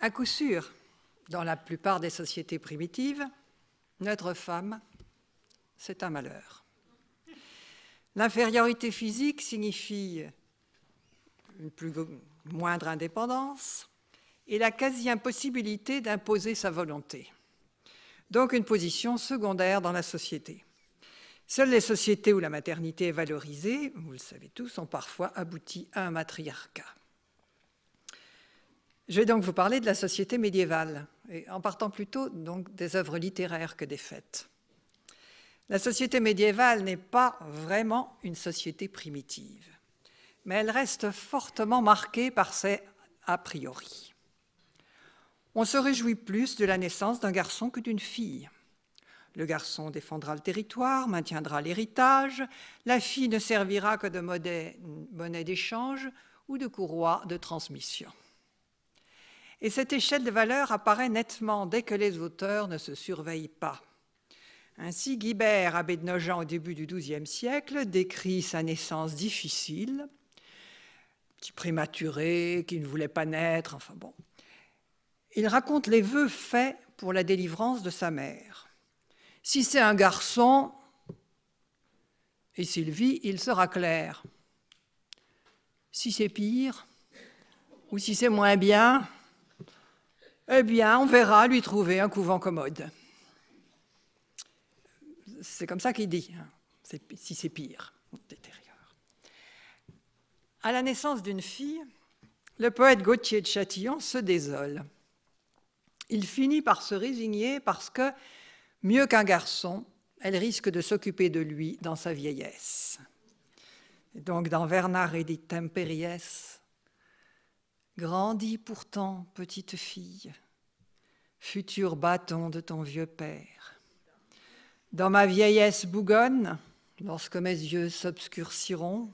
À coup sûr, dans la plupart des sociétés primitives, notre femme, c'est un malheur. L'infériorité physique signifie une plus moindre indépendance et la quasi-impossibilité d'imposer sa volonté. Donc une position secondaire dans la société. Seules les sociétés où la maternité est valorisée, vous le savez tous, ont parfois abouti à un matriarcat. Je vais donc vous parler de la société médiévale, en partant plutôt des œuvres littéraires que des faits. La société médiévale n'est pas vraiment une société primitive, mais elle reste fortement marquée par ses a priori. On se réjouit plus de la naissance d'un garçon que d'une fille. Le garçon défendra le territoire, maintiendra l'héritage, la fille ne servira que de monnaie d'échange ou de courroie de transmission. Et cette échelle de valeur apparaît nettement dès que les auteurs ne se surveillent pas. Ainsi, Guibert, abbé de Nogent au début du XIIe siècle, décrit sa naissance difficile, petit prématuré, qui ne voulait pas naître, enfin bon. Il raconte les vœux faits pour la délivrance de sa mère. Si c'est un garçon, et s'il vit, il sera clair. Si c'est pire, ou si c'est moins bien, eh bien, on verra lui trouver un couvent commode. C'est comme ça qu'il dit, hein, si c'est pire, À la naissance d'une fille, le poète Gauthier de Châtillon se désole. Il finit par se résigner parce que, mieux qu'un garçon, elle risque de s'occuper de lui dans sa vieillesse. donc dans Bernard et Temperies, Grandis pourtant, petite fille, futur bâton de ton vieux père. Dans ma vieillesse bougonne, lorsque mes yeux s'obscurciront,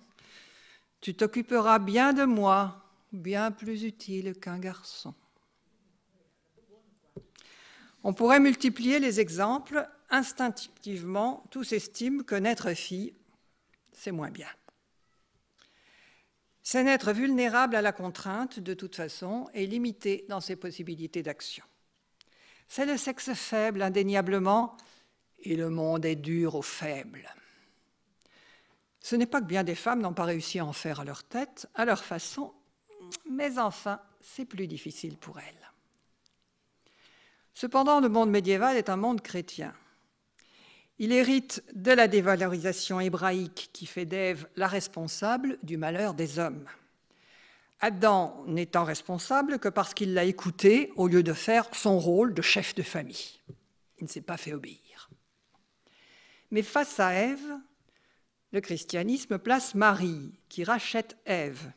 tu t'occuperas bien de moi, bien plus utile qu'un garçon. On pourrait multiplier les exemples. Instinctivement, tous estiment que naître fille, c'est moins bien. C'est n'être vulnérable à la contrainte de toute façon et limité dans ses possibilités d'action. C'est le sexe faible, indéniablement, et le monde est dur aux faibles. Ce n'est pas que bien des femmes n'ont pas réussi à en faire à leur tête, à leur façon, mais enfin, c'est plus difficile pour elles. Cependant, le monde médiéval est un monde chrétien. Il hérite de la dévalorisation hébraïque qui fait d'Ève la responsable du malheur des hommes. Adam n'étant responsable que parce qu'il l'a écouté au lieu de faire son rôle de chef de famille. Il ne s'est pas fait obéir. Mais face à Ève, le christianisme place Marie qui rachète Ève.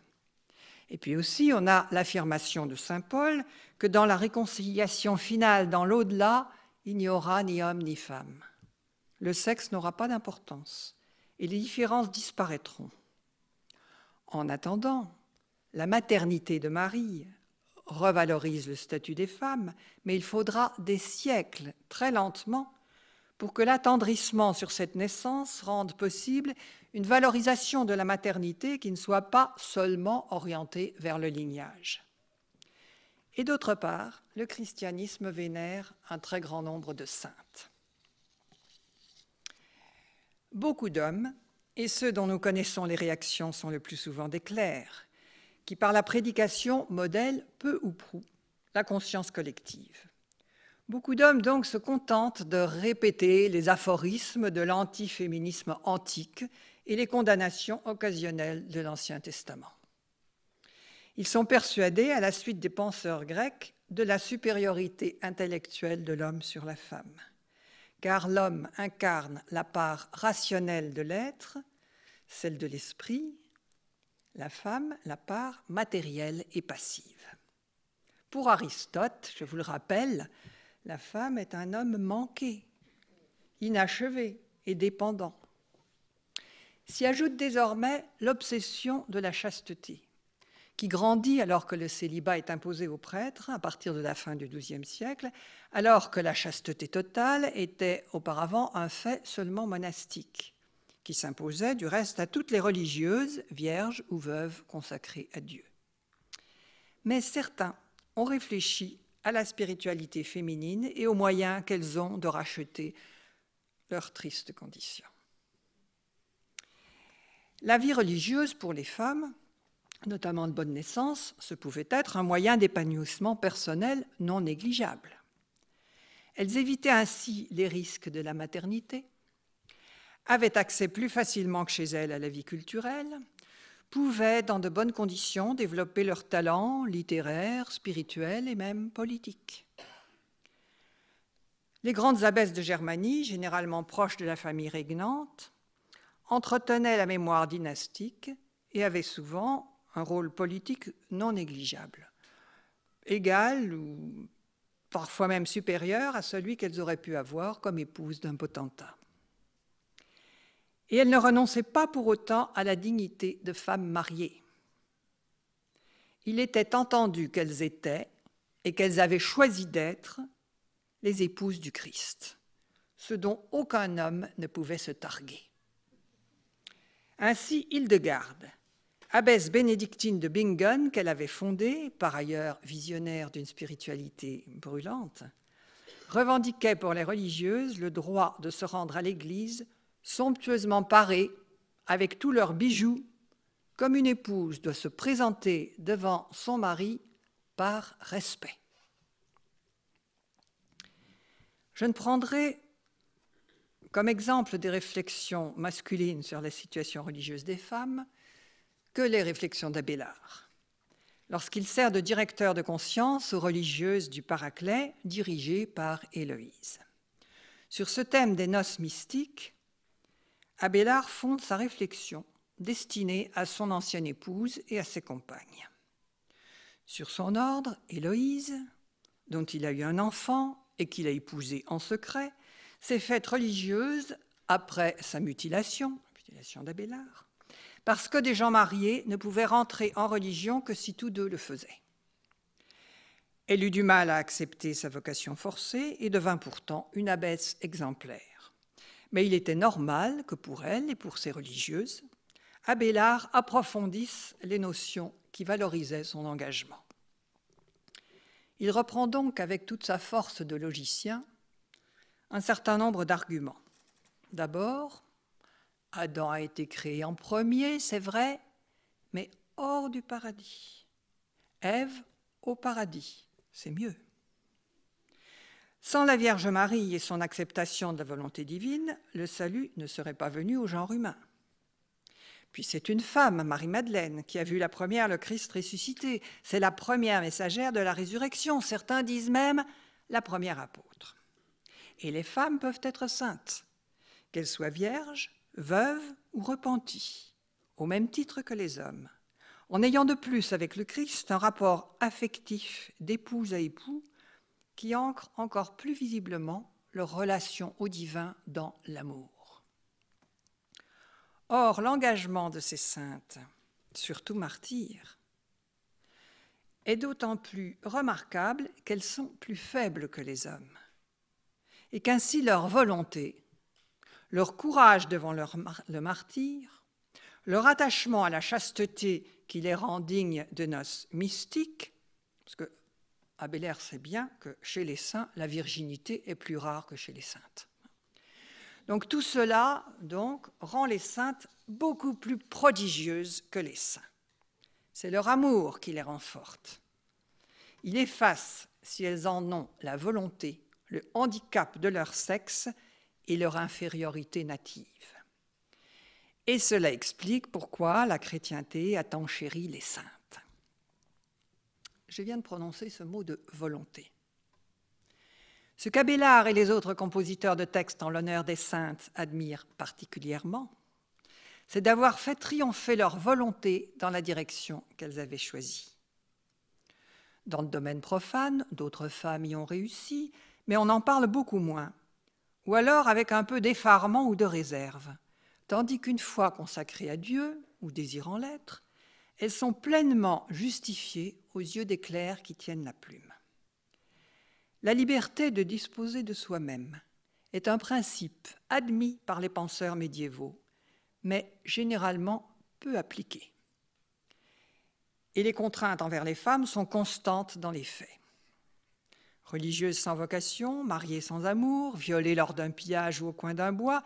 Et puis aussi, on a l'affirmation de Saint Paul que dans la réconciliation finale, dans l'au-delà, il n'y aura ni homme ni femme le sexe n'aura pas d'importance et les différences disparaîtront. En attendant, la maternité de Marie revalorise le statut des femmes, mais il faudra des siècles, très lentement, pour que l'attendrissement sur cette naissance rende possible une valorisation de la maternité qui ne soit pas seulement orientée vers le lignage. Et d'autre part, le christianisme vénère un très grand nombre de saintes beaucoup d'hommes, et ceux dont nous connaissons les réactions sont le plus souvent des clercs, qui par la prédication modèlent peu ou prou la conscience collective. Beaucoup d'hommes donc se contentent de répéter les aphorismes de l'antiféminisme antique et les condamnations occasionnelles de l'Ancien Testament. Ils sont persuadés, à la suite des penseurs grecs, de la supériorité intellectuelle de l'homme sur la femme car l'homme incarne la part rationnelle de l'être, celle de l'esprit, la femme la part matérielle et passive. Pour Aristote, je vous le rappelle, la femme est un homme manqué, inachevé et dépendant. S'y ajoute désormais l'obsession de la chasteté qui grandit alors que le célibat est imposé aux prêtres à partir de la fin du XIIe siècle, alors que la chasteté totale était auparavant un fait seulement monastique, qui s'imposait du reste à toutes les religieuses, vierges ou veuves consacrées à Dieu. Mais certains ont réfléchi à la spiritualité féminine et aux moyens qu'elles ont de racheter leur triste condition. La vie religieuse pour les femmes, notamment de bonne naissance, ce pouvait être un moyen d'épanouissement personnel non négligeable. Elles évitaient ainsi les risques de la maternité, avaient accès plus facilement que chez elles à la vie culturelle, pouvaient, dans de bonnes conditions, développer leurs talents littéraires, spirituels et même politiques. Les grandes abbesses de Germanie, généralement proches de la famille régnante, entretenaient la mémoire dynastique et avaient souvent un rôle politique non négligeable, égal ou parfois même supérieur à celui qu'elles auraient pu avoir comme épouse d'un potentat. Et elles ne renonçaient pas pour autant à la dignité de femmes mariées. Il était entendu qu'elles étaient, et qu'elles avaient choisi d'être, les épouses du Christ, ce dont aucun homme ne pouvait se targuer. Ainsi, Hildegarde, abbesse bénédictine de Bingen qu'elle avait fondée, par ailleurs visionnaire d'une spiritualité brûlante, revendiquait pour les religieuses le droit de se rendre à l'église somptueusement parées, avec tous leurs bijoux, comme une épouse doit se présenter devant son mari par respect. Je ne prendrai comme exemple des réflexions masculines sur la situation religieuse des femmes que les réflexions d'Abélard, lorsqu'il sert de directeur de conscience aux religieuses du Paraclet dirigées par Héloïse. Sur ce thème des noces mystiques, Abélard fonde sa réflexion destinée à son ancienne épouse et à ses compagnes. Sur son ordre, Héloïse, dont il a eu un enfant et qu'il a épousé en secret, s'est faite religieuse après sa mutilation, mutilation d'Abélard, parce que des gens mariés ne pouvaient rentrer en religion que si tous deux le faisaient. Elle eut du mal à accepter sa vocation forcée et devint pourtant une abbesse exemplaire. Mais il était normal que pour elle et pour ses religieuses, Abélard approfondisse les notions qui valorisaient son engagement. Il reprend donc avec toute sa force de logicien un certain nombre d'arguments. D'abord, Adam a été créé en premier, c'est vrai, mais hors du paradis. Ève au paradis, c'est mieux. Sans la Vierge Marie et son acceptation de la volonté divine, le salut ne serait pas venu au genre humain. Puis c'est une femme, Marie-Madeleine, qui a vu la première le Christ ressuscité. C'est la première messagère de la résurrection. Certains disent même la première apôtre. Et les femmes peuvent être saintes, qu'elles soient vierges, veuves ou repenties, au même titre que les hommes, en ayant de plus avec le Christ un rapport affectif d'épouse à époux qui ancre encore plus visiblement leur relation au divin dans l'amour. Or, l'engagement de ces saintes, surtout martyrs, est d'autant plus remarquable qu'elles sont plus faibles que les hommes et qu'ainsi leur volonté, leur courage devant le martyr, leur attachement à la chasteté qui les rend dignes de noces mystiques, parce que Abélard sait bien que chez les saints, la virginité est plus rare que chez les saintes. Donc tout cela donc, rend les saintes beaucoup plus prodigieuses que les saints. C'est leur amour qui les rend fortes. Il efface, si elles en ont la volonté, le handicap de leur sexe et leur infériorité native. Et cela explique pourquoi la chrétienté a tant chéri les saintes. Je viens de prononcer ce mot de volonté. Ce qu'Abélard et les autres compositeurs de textes en l'honneur des saintes admirent particulièrement, c'est d'avoir fait triompher leur volonté dans la direction qu'elles avaient choisie. Dans le domaine profane, d'autres femmes y ont réussi, mais on en parle beaucoup moins, ou alors avec un peu d'effarement ou de réserve, tandis qu'une fois consacrées à Dieu, ou désirant l'être, elles sont pleinement justifiées aux yeux des clercs qui tiennent la plume. La liberté de disposer de soi-même est un principe admis par les penseurs médiévaux, mais généralement peu appliqué. et les contraintes envers les femmes sont constantes dans les faits. Religieuses sans vocation, mariées sans amour, violées lors d'un pillage ou au coin d'un bois,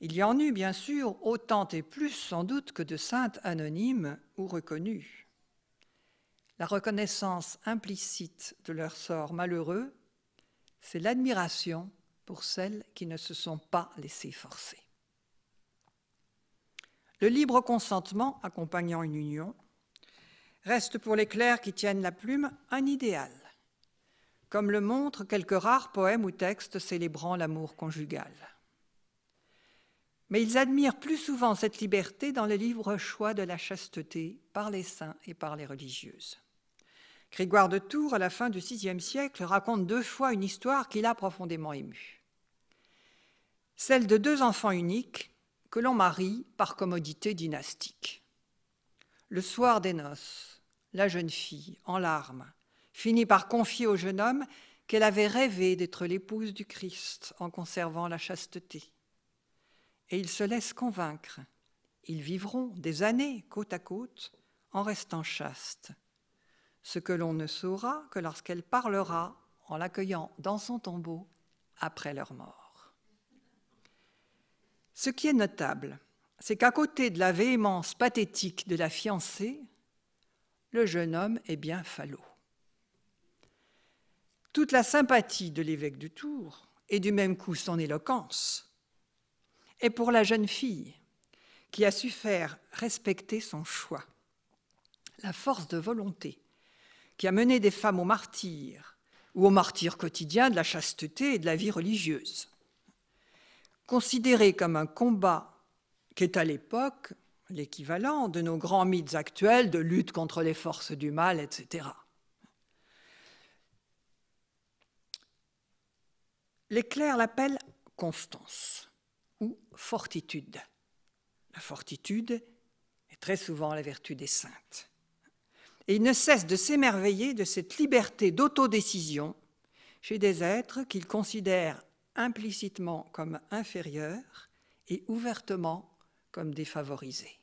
il y en eut bien sûr autant et plus sans doute que de saintes anonymes ou reconnues. La reconnaissance implicite de leur sort malheureux, c'est l'admiration pour celles qui ne se sont pas laissées forcer. Le libre consentement accompagnant une union reste pour les clercs qui tiennent la plume un idéal, comme le montrent quelques rares poèmes ou textes célébrant l'amour conjugal. Mais ils admirent plus souvent cette liberté dans le libre choix de la chasteté par les saints et par les religieuses. Grégoire de Tours, à la fin du VIe siècle, raconte deux fois une histoire qui l'a profondément ému. Celle de deux enfants uniques que l'on marie par commodité dynastique. Le soir des noces, la jeune fille, en larmes, finit par confier au jeune homme qu'elle avait rêvé d'être l'épouse du Christ en conservant la chasteté. Et ils se laissent convaincre. Ils vivront des années côte à côte en restant chastes. Ce que l'on ne saura que lorsqu'elle parlera en l'accueillant dans son tombeau après leur mort. Ce qui est notable, c'est qu'à côté de la véhémence pathétique de la fiancée, le jeune homme est bien falot. Toute la sympathie de l'évêque de Tours, et du même coup son éloquence, est pour la jeune fille qui a su faire respecter son choix. La force de volonté qui a mené des femmes au martyr ou au martyr quotidien de la chasteté et de la vie religieuse considéré comme un combat qui est à l'époque l'équivalent de nos grands mythes actuels de lutte contre les forces du mal, etc. Les clercs l'appellent constance ou fortitude. La fortitude est très souvent la vertu des saintes. Et ils ne cessent de s'émerveiller de cette liberté d'autodécision chez des êtres qu'ils considèrent implicitement comme inférieurs et ouvertement comme défavorisés.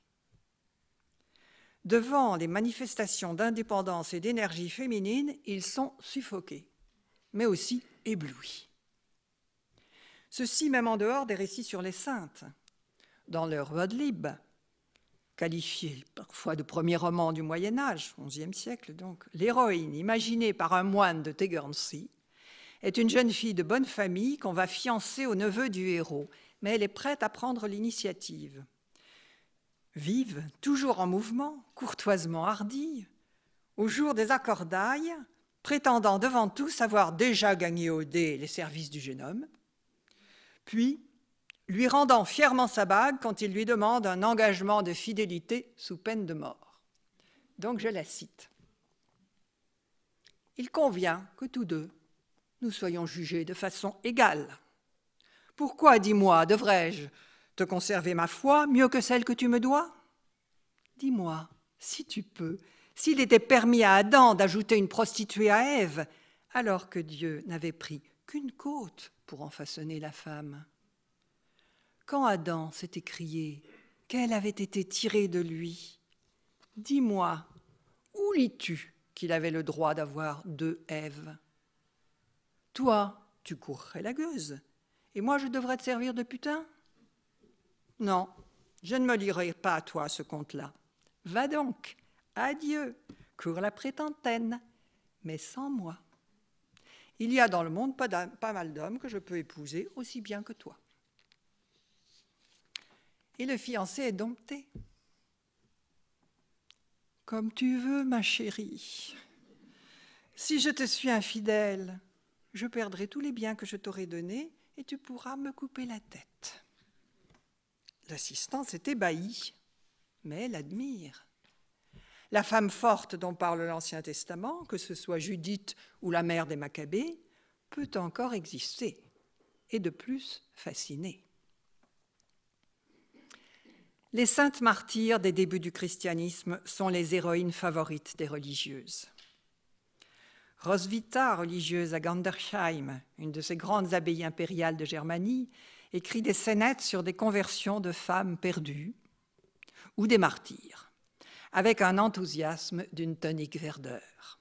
Devant les manifestations d'indépendance et d'énergie féminine, ils sont suffoqués, mais aussi éblouis. Ceci même en dehors des récits sur les saintes. Dans leur Libre, qualifié parfois de premier roman du Moyen Âge, XIe siècle donc, l'héroïne imaginée par un moine de Tegernsee est une jeune fille de bonne famille qu'on va fiancer au neveu du héros, mais elle est prête à prendre l'initiative. Vive, toujours en mouvement, courtoisement hardie, au jour des accordailles, prétendant devant tous avoir déjà gagné au dé les services du jeune homme, puis lui rendant fièrement sa bague quand il lui demande un engagement de fidélité sous peine de mort. Donc je la cite. Il convient que tous deux, nous soyons jugés de façon égale. Pourquoi, dis-moi, devrais-je te conserver ma foi mieux que celle que tu me dois? Dis-moi, si tu peux, s'il était permis à Adam d'ajouter une prostituée à Ève, alors que Dieu n'avait pris qu'une côte pour en façonner la femme. Quand Adam s'est écrié qu'elle avait été tirée de lui, dis-moi, où lis-tu qu'il avait le droit d'avoir deux Èves? Toi, tu courrais la gueuse, et moi je devrais te servir de putain? Non, je ne me lirai pas à toi ce conte-là. Va donc, adieu, cours la prétentaine, mais sans moi. Il y a dans le monde pas, mal d'hommes que je peux épouser aussi bien que toi. Et le fiancé est dompté. Comme tu veux, ma chérie. Si je te suis infidèle, je perdrai tous les biens que je t'aurai donnés et tu pourras me couper la tête. L'assistance est ébahie, mais elle admire. La femme forte dont parle l'Ancien Testament, que ce soit Judith ou la mère des Maccabées, peut encore exister et de plus fasciner. Les saintes martyrs des débuts du christianisme sont les héroïnes favorites des religieuses. Roswitha, religieuse à Gandersheim, une de ces grandes abbayes impériales de Germanie, écrit des scénettes sur des conversions de femmes perdues ou des martyrs. Avec un enthousiasme d'une tonique verdeur.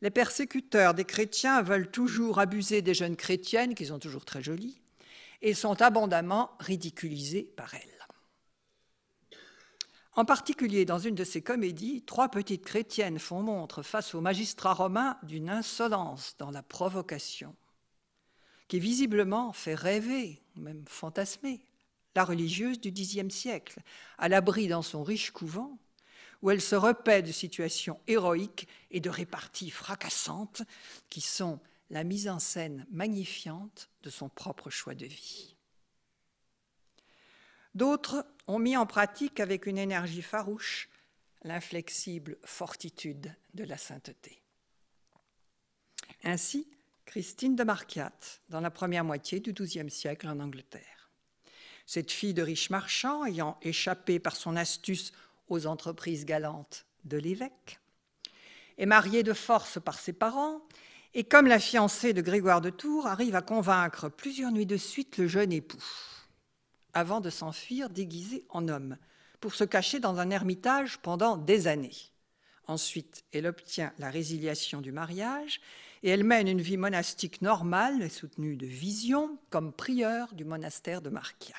Les persécuteurs des chrétiens veulent toujours abuser des jeunes chrétiennes, qui sont toujours très jolies, et sont abondamment ridiculisés par elles. En particulier, dans une de ces comédies, trois petites chrétiennes font montre face aux magistrats romains d'une insolence dans la provocation, qui visiblement fait rêver, même fantasmer, la religieuse du Xe siècle, à l'abri dans son riche couvent, où elle se repaît de situations héroïques et de réparties fracassantes qui sont la mise en scène magnifiante de son propre choix de vie. D'autres ont mis en pratique avec une énergie farouche l'inflexible fortitude de la sainteté. Ainsi, Christine de Marquiat, dans la première moitié du XIIe siècle en Angleterre. Cette fille de riche marchand, ayant échappé par son astuce aux entreprises galantes de l'évêque, est mariée de force par ses parents et comme la fiancée de Grégoire de Tours arrive à convaincre plusieurs nuits de suite le jeune époux, avant de s'enfuir déguisé en homme, pour se cacher dans un ermitage pendant des années. Ensuite, elle obtient la résiliation du mariage et elle mène une vie monastique normale et soutenue de visions comme prieure du monastère de Marquiat.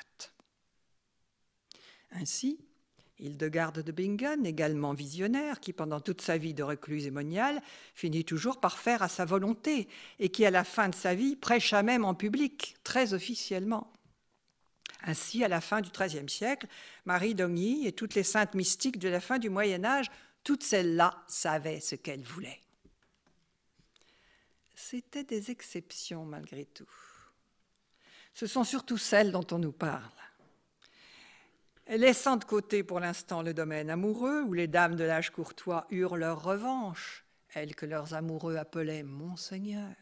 Ainsi, Hildegarde de Bingen, également visionnaire, qui pendant toute sa vie de recluse et moniale finit toujours par faire à sa volonté et qui à la fin de sa vie prêcha même en public, très officiellement. Ainsi, à la fin du XIIIe siècle, Marie d'Ogny et toutes les saintes mystiques de la fin du Moyen Âge, toutes celles-là savaient ce qu'elles voulaient. C'étaient des exceptions malgré tout. Ce sont surtout celles dont on nous parle. Laissant de côté pour l'instant le domaine amoureux, où les dames de l'âge courtois eurent leur revanche, elles que leurs amoureux appelaient Monseigneur,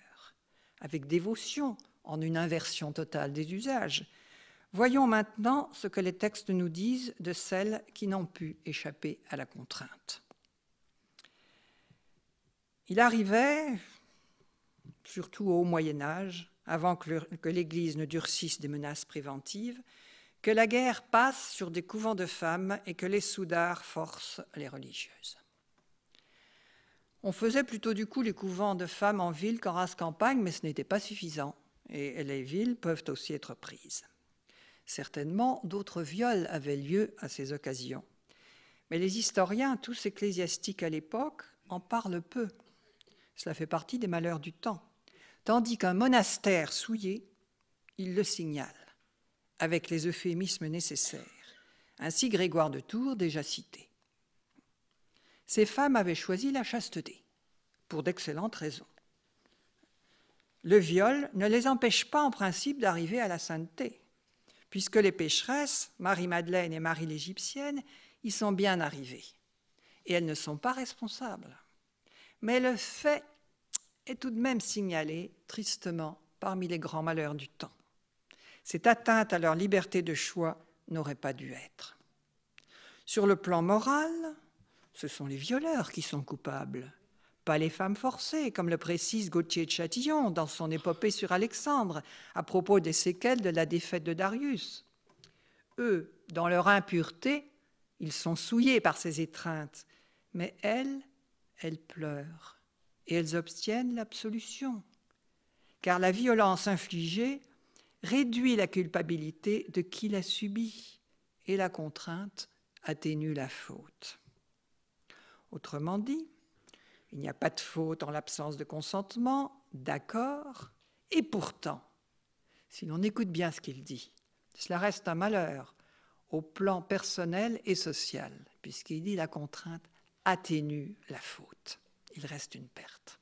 avec dévotion, en une inversion totale des usages, voyons maintenant ce que les textes nous disent de celles qui n'ont pu échapper à la contrainte. Il arrivait, surtout au Moyen Âge, avant que l'Église ne durcisse des menaces préventives, que la guerre passe sur des couvents de femmes et que les soudards forcent les religieuses. On faisait plutôt du coup les couvents de femmes en ville qu'en race campagne, mais ce n'était pas suffisant, et les villes peuvent aussi être prises. Certainement, d'autres viols avaient lieu à ces occasions. Mais les historiens, tous ecclésiastiques à l'époque, en parlent peu. Cela fait partie des malheurs du temps. Tandis qu'un monastère souillé, il le signale avec les euphémismes nécessaires. Ainsi Grégoire de Tours, déjà cité. Ces femmes avaient choisi la chasteté, pour d'excellentes raisons. Le viol ne les empêche pas en principe d'arriver à la sainteté, puisque les pécheresses, Marie-Madeleine et Marie l'Égyptienne, y sont bien arrivées. Et elles ne sont pas responsables. Mais le fait est tout de même signalé tristement parmi les grands malheurs du temps. Cette atteinte à leur liberté de choix n'aurait pas dû être. Sur le plan moral, ce sont les violeurs qui sont coupables, pas les femmes forcées, comme le précise Gauthier de Châtillon dans son épopée sur Alexandre à propos des séquelles de la défaite de Darius. Eux, dans leur impureté, ils sont souillés par ces étreintes, mais elles, elles pleurent et elles obtiennent l'absolution, car la violence infligée réduit la culpabilité de qui l'a subie et la contrainte atténue la faute. Autrement dit, il n'y a pas de faute en l'absence de consentement, d'accord, et pourtant, si l'on écoute bien ce qu'il dit, cela reste un malheur au plan personnel et social, puisqu'il dit la contrainte atténue la faute. Il reste une perte.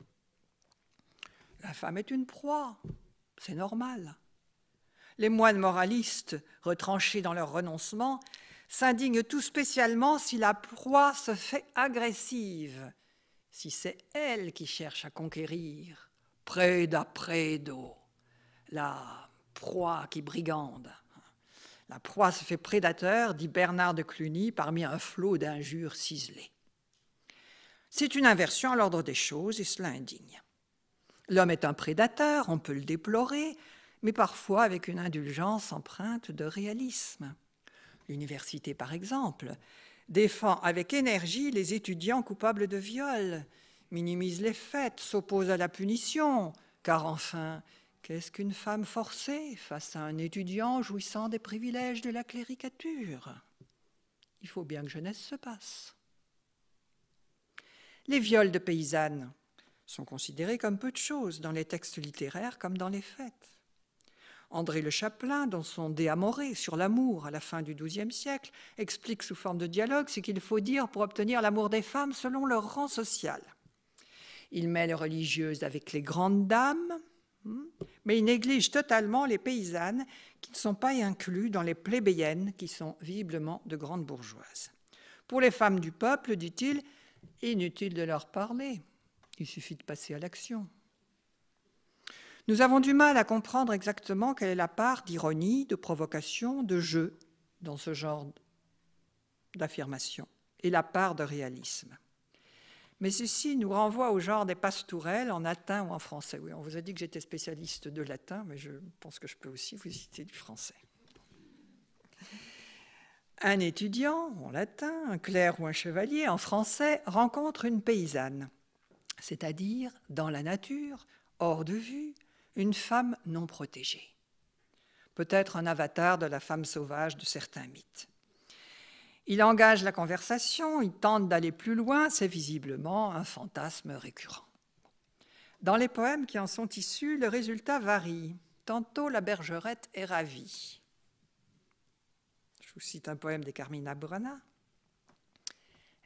La femme est une proie, c'est normal. Les moines moralistes, retranchés dans leur renoncement, s'indignent tout spécialement si la proie se fait agressive, si c'est elle qui cherche à conquérir, preda predo, la proie qui brigande. La proie se fait prédateur, dit Bernard de Cluny, parmi un flot d'injures ciselées. C'est une inversion à l'ordre des choses et cela indigne. L'homme est un prédateur, on peut le déplorer, mais parfois avec une indulgence empreinte de réalisme. L'université, par exemple, défend avec énergie les étudiants coupables de viol, minimise les faits, s'oppose à la punition, car enfin, qu'est-ce qu'une femme forcée face à un étudiant jouissant des privilèges de la cléricature? Il faut bien que jeunesse se passe. Les viols de paysannes sont considérés comme peu de choses dans les textes littéraires comme dans les faits. André Le Chapelain, dans son De Amore sur l'amour à la fin du XIIe siècle, explique sous forme de dialogue ce qu'il faut dire pour obtenir l'amour des femmes selon leur rang social. Il met les religieuses avec les grandes dames, hmm, mais il néglige totalement les paysannes qui ne sont pas inclus dans les plébéiennes qui sont visiblement de grandes bourgeoises. Pour les femmes du peuple, dit-il, inutile de leur parler, il suffit de passer à l'action. Nous avons du mal à comprendre exactement quelle est la part d'ironie, de provocation, de jeu dans ce genre d'affirmation et la part de réalisme. Mais ceci nous renvoie au genre des pastourelles en latin ou en français. Oui, on vous a dit que j'étais spécialiste de latin, mais je pense que je peux aussi vous citer du français. Un étudiant en latin, un clerc ou un chevalier en français rencontre une paysanne, c'est-à-dire dans la nature, hors de vue, une femme non protégée. Peut-être un avatar de la femme sauvage de certains mythes. Il engage la conversation, il tente d'aller plus loin, c'est visiblement un fantasme récurrent. Dans les poèmes qui en sont issus, le résultat varie. Tantôt la bergerette est ravie. Je vous cite un poème de Carmina Burana.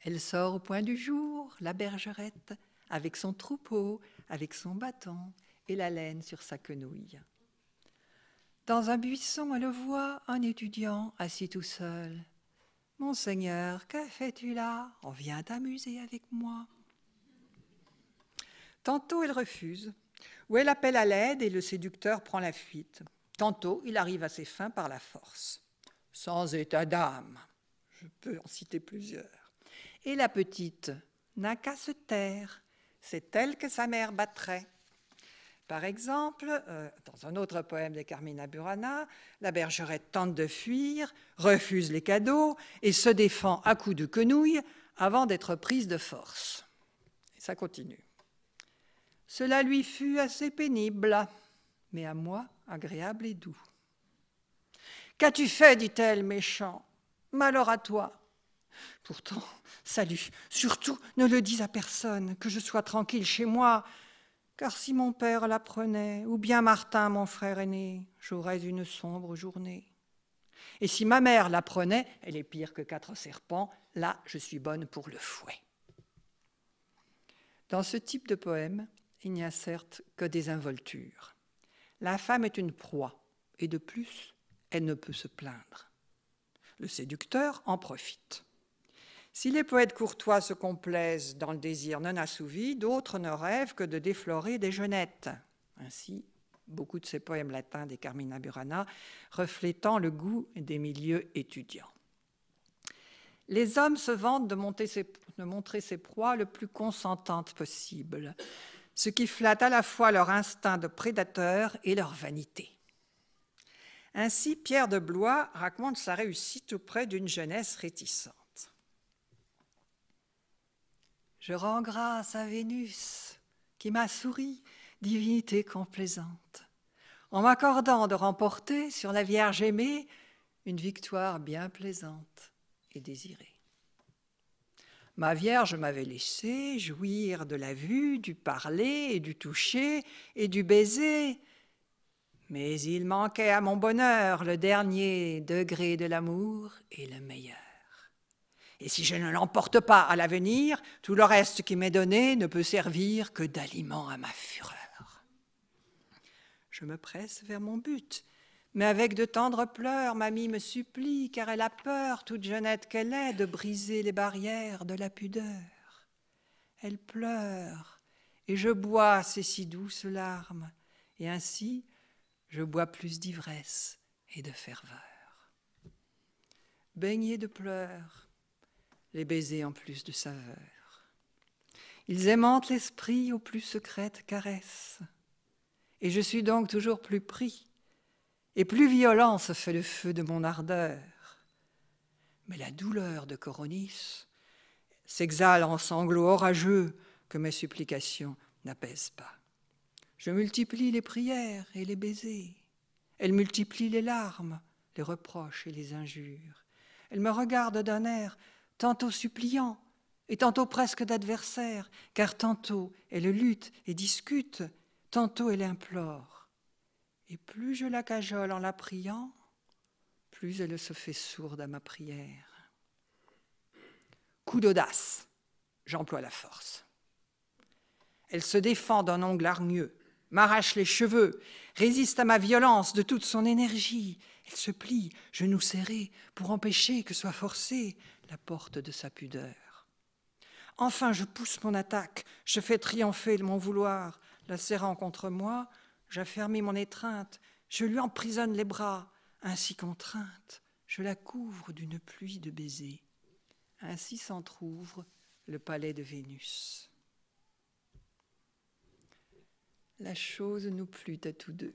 Elle sort au point du jour, la bergerette, avec son troupeau, avec son bâton, et la laine sur sa quenouille. Dans un buisson, elle voit un étudiant assis tout seul. Monseigneur, que fais-tu là? On vient t'amuser avec moi. Tantôt elle refuse, ou elle appelle à l'aide et le séducteur prend la fuite. Tantôt il arrive à ses fins par la force. Sans état d'âme, je peux en citer plusieurs. Et la petite n'a qu'à se taire, c'est elle que sa mère battrait. Par exemple, euh, dans un autre poème de Carmina Burana, la bergerette tente de fuir, refuse les cadeaux et se défend à coups de quenouille avant d'être prise de force. Et ça continue. Cela lui fut assez pénible, mais à moi agréable et doux. Qu'as-tu fait dit-elle, méchant? Malheur à toi. Pourtant, salut, surtout ne le dis à personne, que je sois tranquille chez moi, car si mon père l'apprenait, ou bien Martin, mon frère aîné, j'aurais une sombre journée. Et si ma mère l'apprenait, elle est pire que quatre serpents, là je suis bonne pour le fouet. Dans ce type de poème, il n'y a certes que des involtures. La femme est une proie, et de plus, elle ne peut se plaindre. Le séducteur en profite. Si les poètes courtois se complaisent dans le désir non assouvi, d'autres ne rêvent que de déflorer des jeunettes. Ainsi, beaucoup de ces poèmes latins des Carmina Burana reflétant le goût des milieux étudiants. Les hommes se vantent de, de montrer ses proies le plus consentantes possible, ce qui flatte à la fois leur instinct de prédateur et leur vanité. Ainsi, Pierre de Blois raconte sa réussite auprès d'une jeunesse réticente. Je rends grâce à Vénus qui m'a souri, divinité complaisante, en m'accordant de remporter sur la Vierge aimée une victoire bien plaisante et désirée. Ma Vierge m'avait laissé jouir de la vue, du parler et du toucher et du baiser, mais il manquait à mon bonheur le dernier degré de l'amour et le meilleur. Et si je ne l'emporte pas à l'avenir, tout le reste qui m'est donné ne peut servir que d'aliment à ma fureur. Je me presse vers mon but, mais avec de tendres pleurs, mamie me supplie, car elle a peur, toute jeunette qu'elle est, de briser les barrières de la pudeur. Elle pleure, et je bois ces si douces larmes, et ainsi je bois plus d'ivresse et de ferveur. Baignée de pleurs, les baisers en plus de saveur. Ils aimantent l'esprit aux plus secrètes caresses. Et je suis donc toujours plus pris, et plus violent se fait le feu de mon ardeur. Mais la douleur de Coronis s'exhale en sanglots orageux que mes supplications n'apaisent pas. Je multiplie les prières et les baisers. Elle multiplie les larmes, les reproches et les injures. Elle me regarde d'un air tantôt suppliant et tantôt presque d'adversaire, car tantôt elle lutte et discute, tantôt elle implore. Et plus je la cajole en la priant, plus elle se fait sourde à ma prière. Coup d'audace, j'emploie la force. Elle se défend d'un ongle hargneux, m'arrache les cheveux, résiste à ma violence de toute son énergie. Elle se plie, genoux serrés, pour empêcher que soit forcée la porte de sa pudeur. Enfin, je pousse mon attaque, je fais triompher mon vouloir, la serrant contre moi, j'affermis mon étreinte, je lui emprisonne les bras, ainsi contrainte, je la couvre d'une pluie de baisers. Ainsi s'entr'ouvre le palais de Vénus. La chose nous plut à tous deux.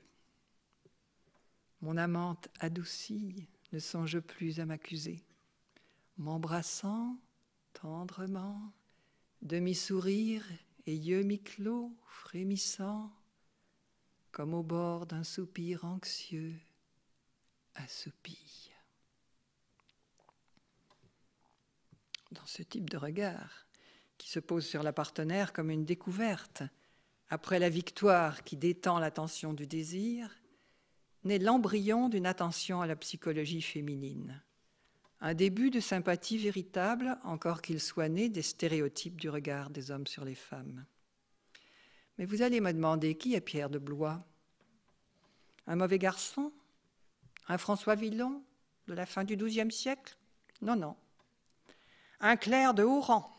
Mon amante adoucie ne songe plus à m'accuser. M'embrassant tendrement, demi-sourire et yeux mi-clos, frémissant, comme au bord d'un soupir anxieux, assoupie. Dans ce type de regard, qui se pose sur la partenaire comme une découverte, après la victoire qui détend l'attention du désir, naît l'embryon d'une attention à la psychologie féminine, un début de sympathie véritable, encore qu'il soit né des stéréotypes du regard des hommes sur les femmes. Mais vous allez me demander qui est Pierre de Blois? Un mauvais garçon? Un François Villon? De la fin du XIIe siècle? Non, non. Un clerc de haut rang,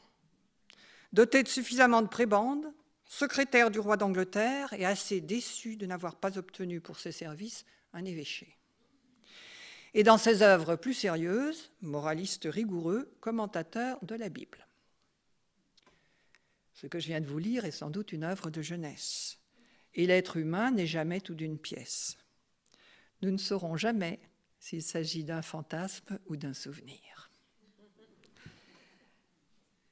doté de suffisamment de prébendes, secrétaire du roi d'Angleterre et assez déçu de n'avoir pas obtenu pour ses services un évêché. Et dans ses œuvres plus sérieuses, moraliste rigoureux, commentateur de la Bible. Ce que je viens de vous lire est sans doute une œuvre de jeunesse. Et l'être humain n'est jamais tout d'une pièce. Nous ne saurons jamais s'il s'agit d'un fantasme ou d'un souvenir.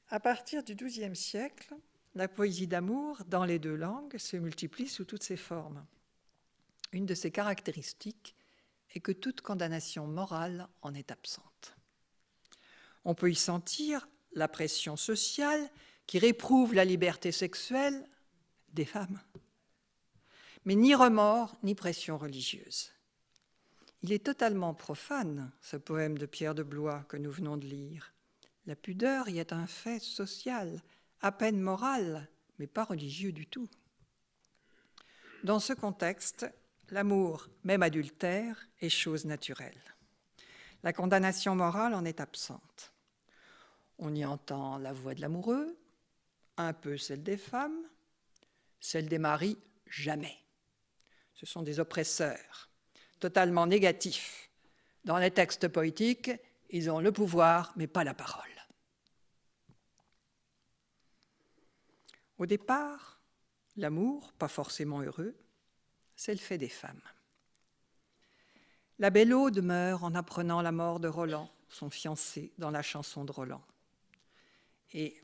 À partir du XIIe siècle, la poésie d'amour, dans les deux langues, se multiplie sous toutes ses formes. Une de ses caractéristiques est que toute condamnation morale en est absente. On peut y sentir la pression sociale qui réprouve la liberté sexuelle des femmes, mais ni remords ni pression religieuse. Il est totalement profane, ce poème de Pierre de Blois que nous venons de lire. La pudeur y est un fait social, à peine moral, mais pas religieux du tout. Dans ce contexte, l'amour, même adultère, est chose naturelle. La condamnation morale en est absente. On y entend la voix de l'amoureux, un peu celle des femmes, celle des maris, jamais. Ce sont des oppresseurs, totalement négatifs. Dans les textes poétiques, ils ont le pouvoir, mais pas la parole. Au départ, l'amour, pas forcément heureux, c'est le fait des femmes. La belle Aude meurt en apprenant la mort de Roland, son fiancé, dans la chanson de Roland. Et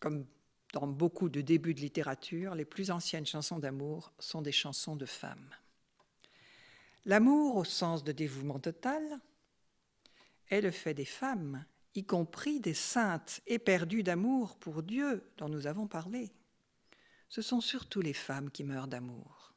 comme dans beaucoup de débuts de littérature, les plus anciennes chansons d'amour sont des chansons de femmes. L'amour, au sens de dévouement total, est le fait des femmes y compris des saintes éperdues d'amour pour Dieu dont nous avons parlé. Ce sont surtout les femmes qui meurent d'amour.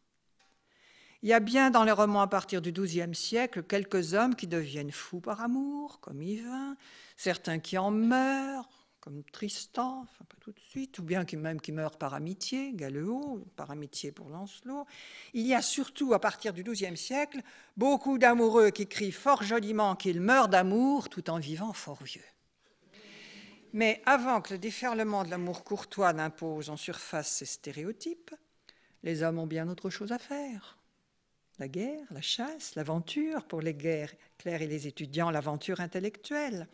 Il y a bien dans les romans à partir du XIIe siècle quelques hommes qui deviennent fous par amour, comme Yvain, certains qui en meurent, comme Tristan, enfin pas tout de suite, ou bien même qui meurent par amitié, Galeot, par amitié pour Lancelot. Il y a surtout, à partir du XIIe siècle, beaucoup d'amoureux qui crient fort joliment qu'ils meurent d'amour tout en vivant fort vieux. Mais avant que le déferlement de l'amour courtois n'impose en surface ces stéréotypes, les hommes ont bien autre chose à faire. La guerre, la chasse, l'aventure, pour les guerres claires et les étudiants, l'aventure intellectuelle,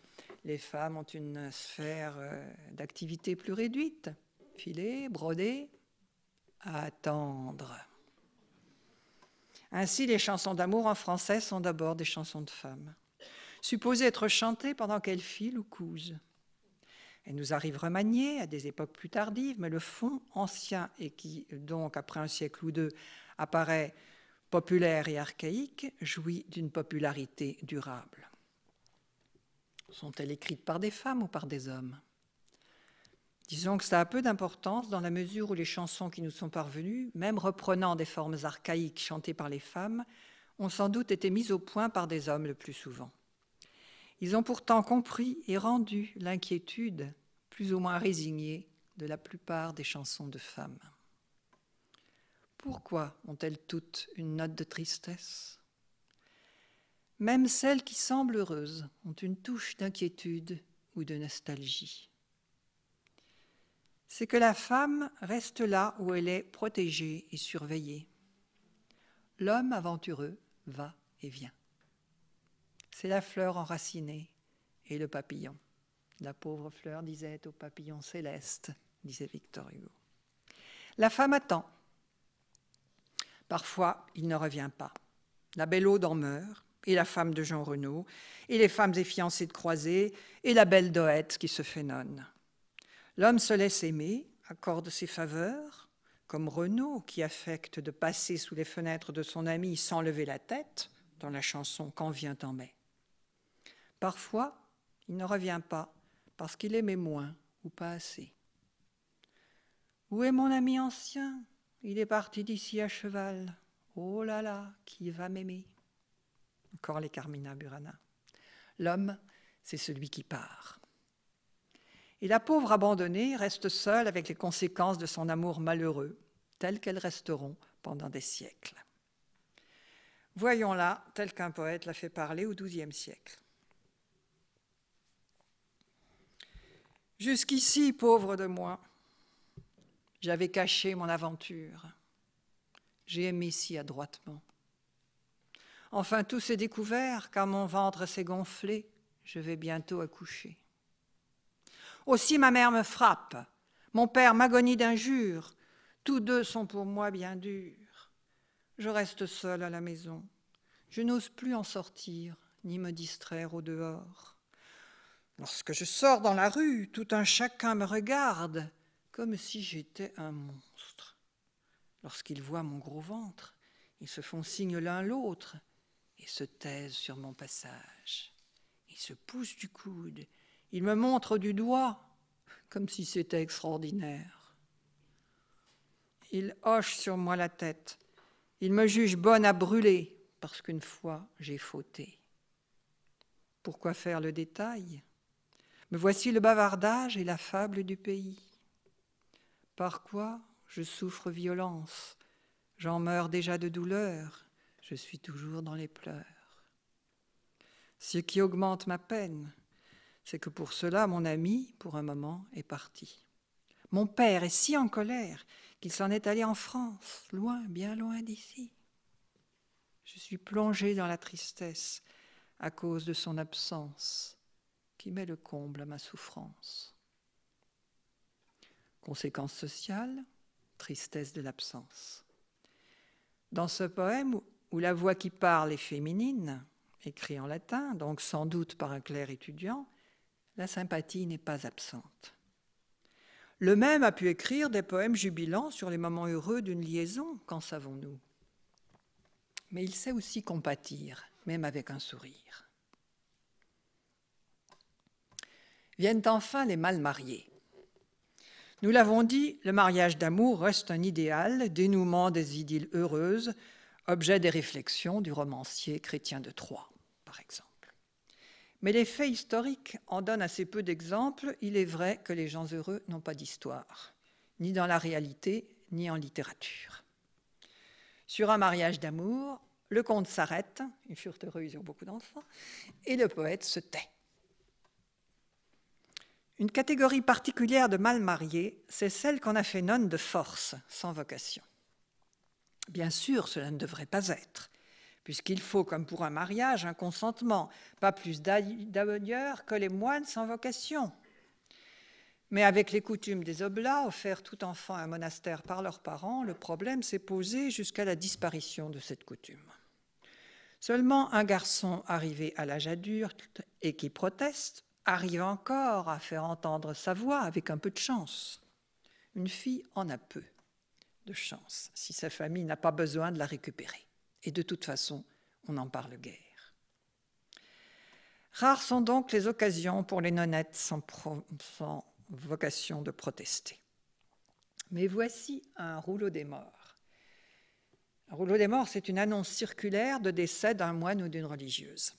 les femmes ont une sphère euh, d'activité plus réduite. Filer, broder, attendre. Ainsi, les chansons d'amour en français sont d'abord des chansons de femmes. supposée être chantée pendant qu'elle file ou couse. Elle nous arrive remaniée à des époques plus tardives, mais le fond ancien et qui, donc, après un siècle ou deux, apparaît populaire et archaïque, jouit d'une popularité durable. Sont-elles écrites par des femmes ou par des hommes? Disons que ça a peu d'importance dans la mesure où les chansons qui nous sont parvenues, même reprenant des formes archaïques chantées par les femmes, ont sans doute été mises au point par des hommes le plus souvent. Ils ont pourtant compris et rendu l'inquiétude, plus ou moins résignée, de la plupart des chansons de femmes. Pourquoi ont-elles toutes une note de tristesse? Même celles qui semblent heureuses ont une touche d'inquiétude ou de nostalgie. C'est que la femme reste là où elle est protégée et surveillée. L'homme aventureux va et vient. C'est la fleur enracinée et le papillon. La pauvre fleur disait au papillon céleste, disait Victor Hugo. La femme attend. Parfois, il ne revient pas. La belle Aude en meurt, et la femme de Jean Renaud, et les femmes et fiancées de Croisée, et la belle Doette qui se fait nonne. L'homme se laisse aimer, accorde ses faveurs, comme Renaud qui affecte de passer sous les fenêtres de son ami sans lever la tête, dans la chanson Quand vient en mai. Parfois, il ne revient pas parce qu'il aimait moins ou pas assez. Où est mon ami ancien? Il est parti d'ici à cheval. Oh là là, qui va m'aimer Encore les Carmina Burana. L'homme, c'est celui qui part. Et la pauvre abandonnée reste seule avec les conséquences de son amour malheureux, telles qu'elles resteront pendant des siècles. Voyons-la tel qu'un poète l'a fait parler au XIIe siècle. Jusqu'ici, pauvre de moi, j'avais caché mon aventure. J'ai aimé si adroitement. Enfin, tout s'est découvert, car mon ventre s'est gonflé, je vais bientôt accoucher. Aussi ma mère me frappe, mon père m'agonie d'injures, tous deux sont pour moi bien durs. Je reste seule à la maison, je n'ose plus en sortir, ni me distraire au dehors. Lorsque je sors dans la rue, tout un chacun me regarde comme si j'étais un monstre. Lorsqu'ils voient mon gros ventre, ils se font signe l'un l'autre et se taisent sur mon passage. Ils se poussent du coude, ils me montrent du doigt comme si c'était extraordinaire. Ils hochent sur moi la tête, ils me jugent bonne à brûler parce qu'une fois j'ai fauté. Pourquoi faire le détail? Me voici le bavardage et la fable du pays. Par quoi je souffre violence, j'en meurs déjà de douleur, je suis toujours dans les pleurs. Ce qui augmente ma peine, c'est que pour cela mon ami, pour un moment, est parti. Mon père est si en colère qu'il s'en est allé en France, loin, bien loin d'ici. Je suis plongée dans la tristesse à cause de son absence qui met le comble à ma souffrance. Conséquence sociale, tristesse de l'absence. Dans ce poème où la voix qui parle est féminine, écrit en latin, donc sans doute par un clerc étudiant, la sympathie n'est pas absente. Le même a pu écrire des poèmes jubilants sur les moments heureux d'une liaison, qu'en savons-nous? Mais il sait aussi compatir, même avec un sourire. Viennent enfin les mal mariés. Nous l'avons dit, le mariage d'amour reste un idéal, dénouement des idylles heureuses, objet des réflexions du romancier chrétien de Troyes, par exemple. Mais les faits historiques en donnent assez peu d'exemples. Il est vrai que les gens heureux n'ont pas d'histoire, ni dans la réalité, ni en littérature. Sur un mariage d'amour, le conte s'arrête, ils furent heureux, ils ont beaucoup d'enfants, et le poète se tait. Une catégorie particulière de mal mariés, c'est celle qu'on a fait nonne de force, sans vocation. Bien sûr, cela ne devrait pas être, puisqu'il faut, comme pour un mariage, un consentement, pas plus d'ailleurs que les moines sans vocation. Mais avec les coutumes des oblats, offert tout enfant à un monastère par leurs parents, le problème s'est posé jusqu'à la disparition de cette coutume. Seulement un garçon arrivé à l'âge adulte et qui proteste arrive encore à faire entendre sa voix avec un peu de chance. Une fille en a peu de chance si sa famille n'a pas besoin de la récupérer. Et de toute façon, on n'en parle guère. Rares sont donc les occasions pour les nonnettes sans, vocation de protester. Mais voici un rouleau des morts un rouleau des morts, c'est une annonce circulaire de décès d'un moine ou d'une religieuse.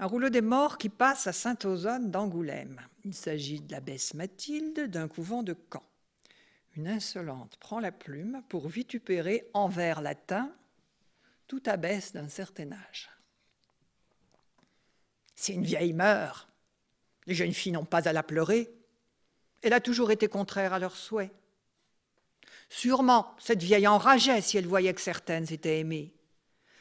Un rouleau des morts qui passe à Sainte-Ozone d'Angoulême. Il s'agit de l'abbesse Mathilde d'un couvent de Caen. Une insolente prend la plume pour vitupérer en vers latin toute abbesse d'un certain âge. Si une vieille meurt, les jeunes filles n'ont pas à la pleurer. Elle a toujours été contraire à leurs souhaits. Sûrement, cette vieille enrageait si elle voyait que certaines étaient aimées.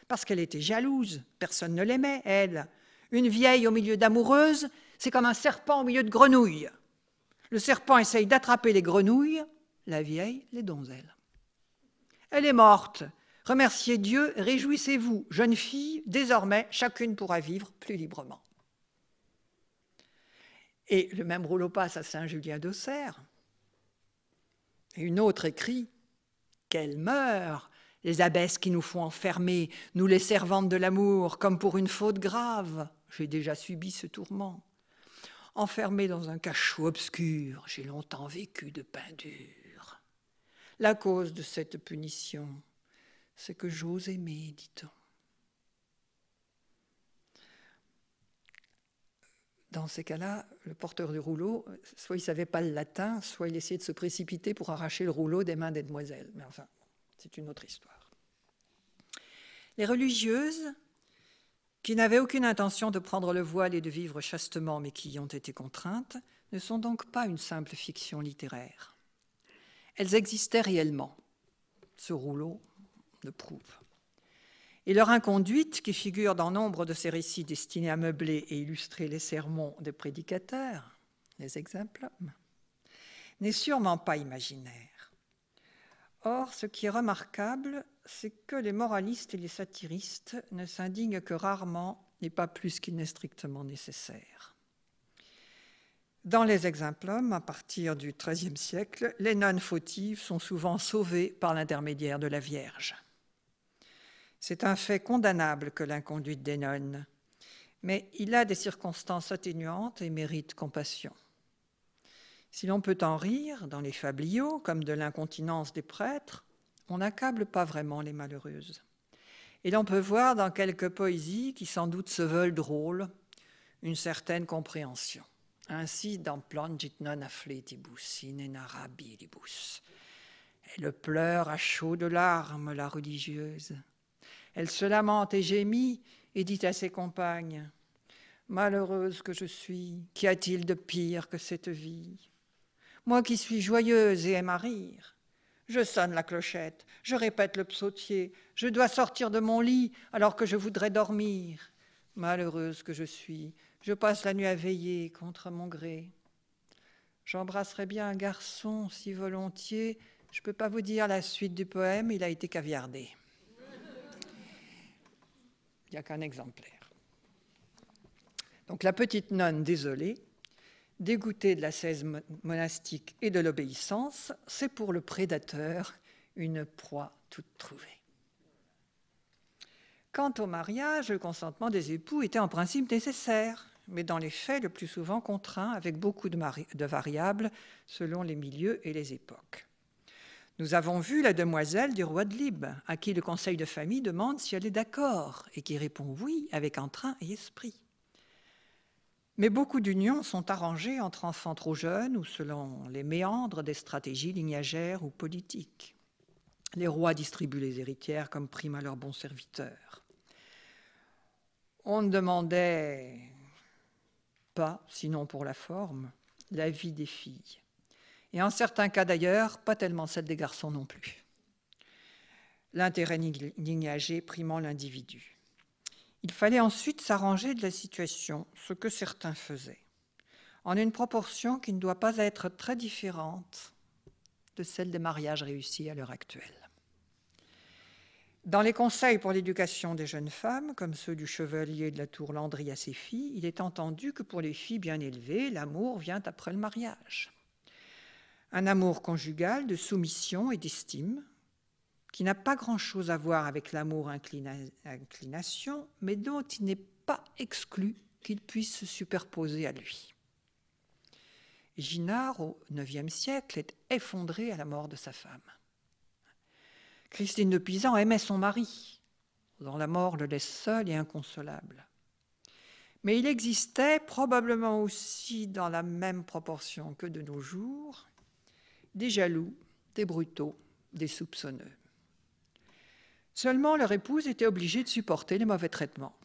Parce qu'elle était jalouse, personne ne l'aimait, elle. Une vieille au milieu d'amoureuses, c'est comme un serpent au milieu de grenouilles. Le serpent essaye d'attraper les grenouilles, la vieille les donzelles. Elle est morte. Remerciez Dieu, réjouissez-vous, jeune fille, désormais chacune pourra vivre plus librement. Et le même rouleau passe à Saint-Julien d'Auxerre. Une autre écrit Qu'elles meurent, les abbesses qui nous font enfermer, nous les servantes de l'amour, comme pour une faute grave. J'ai déjà subi ce tourment. Enfermée dans un cachot obscur, j'ai longtemps vécu de pain dur. La cause de cette punition, c'est que j'ose aimer, dit-on. Dans ces cas-là, le porteur du rouleau, soit il ne savait pas le latin, soit il essayait de se précipiter pour arracher le rouleau des mains des demoiselles. Mais enfin, c'est une autre histoire. Les religieuses, qui n'avaient aucune intention de prendre le voile et de vivre chastement, mais qui y ont été contraintes, ne sont donc pas une simple fiction littéraire. Elles existaient réellement. Ce rouleau le prouve et leur inconduite, qui figure dans nombre de ces récits destinés à meubler et illustrer les sermons des prédicateurs, les exemplums, n'est sûrement pas imaginaire. Or, ce qui est remarquable, c'est que les moralistes et les satiristes ne s'indignent que rarement et pas plus qu'il n'est strictement nécessaire. Dans les exemplums, à partir du XIIIe siècle, les nonnes fautives sont souvent sauvées par l'intermédiaire de la Vierge. C'est un fait condamnable que l'inconduite des nonnes, mais il a des circonstances atténuantes et mérite compassion. Si l'on peut en rire dans les fabliaux, comme de l'incontinence des prêtres, on n'accable pas vraiment les malheureuses. Et l'on peut voir dans quelques poésies qui sans doute se veulent drôles une certaine compréhension. Ainsi, dans Plangit non affletibus in. Elle pleure à chaudes larmes, la religieuse. Elle se lamente et gémit et dit à ses compagnes Malheureuse que je suis, qu'y a-t-il de pire que cette vie? Moi qui suis joyeuse et aime à rire. Je sonne la clochette, je répète le psautier, je dois sortir de mon lit alors que je voudrais dormir. Malheureuse que je suis, je passe la nuit à veiller contre mon gré. J'embrasserais bien un garçon si volontiers. Je ne peux pas vous dire la suite du poème, il a été caviardé il n'y a qu'un exemplaire. Donc la petite nonne désolée, dégoûtée de la cèse monastique et de l'obéissance, c'est pour le prédateur une proie toute trouvée. Quant au mariage, le consentement des époux était en principe nécessaire, mais dans les faits le plus souvent contraint avec beaucoup de, variables selon les milieux et les époques. Nous avons vu la demoiselle du roi de Libe, à qui le conseil de famille demande si elle est d'accord, et qui répond oui avec entrain et esprit. Mais beaucoup d'unions sont arrangées entre enfants trop jeunes ou selon les méandres des stratégies lignagères ou politiques. Les rois distribuent les héritières comme prime à leurs bons serviteurs. On ne demandait pas, sinon pour la forme, la vie des filles et en certains cas d'ailleurs, pas tellement celle des garçons non plus. L'intérêt lignagé primant l'individu. Il fallait ensuite s'arranger de la situation, ce que certains faisaient, en une proportion qui ne doit pas être très différente de celle des mariages réussis à l'heure actuelle. Dans les conseils pour l'éducation des jeunes femmes, comme ceux du chevalier de la tour Landry à ses filles, il est entendu que pour les filles bien élevées, l'amour vient après le mariage. Un amour conjugal de soumission et d'estime, qui n'a pas grand-chose à voir avec l'amour inclination, mais dont il n'est pas exclu qu'il puisse se superposer à lui. Ginard, au IXe siècle, est effondré à la mort de sa femme. Christine de Pisan aimait son mari, dont la mort le laisse seul et inconsolable. Mais il existait, probablement aussi dans la même proportion que de nos jours, des jaloux, des brutaux, des soupçonneux. Seulement leur épouse était obligée de supporter les mauvais traitements,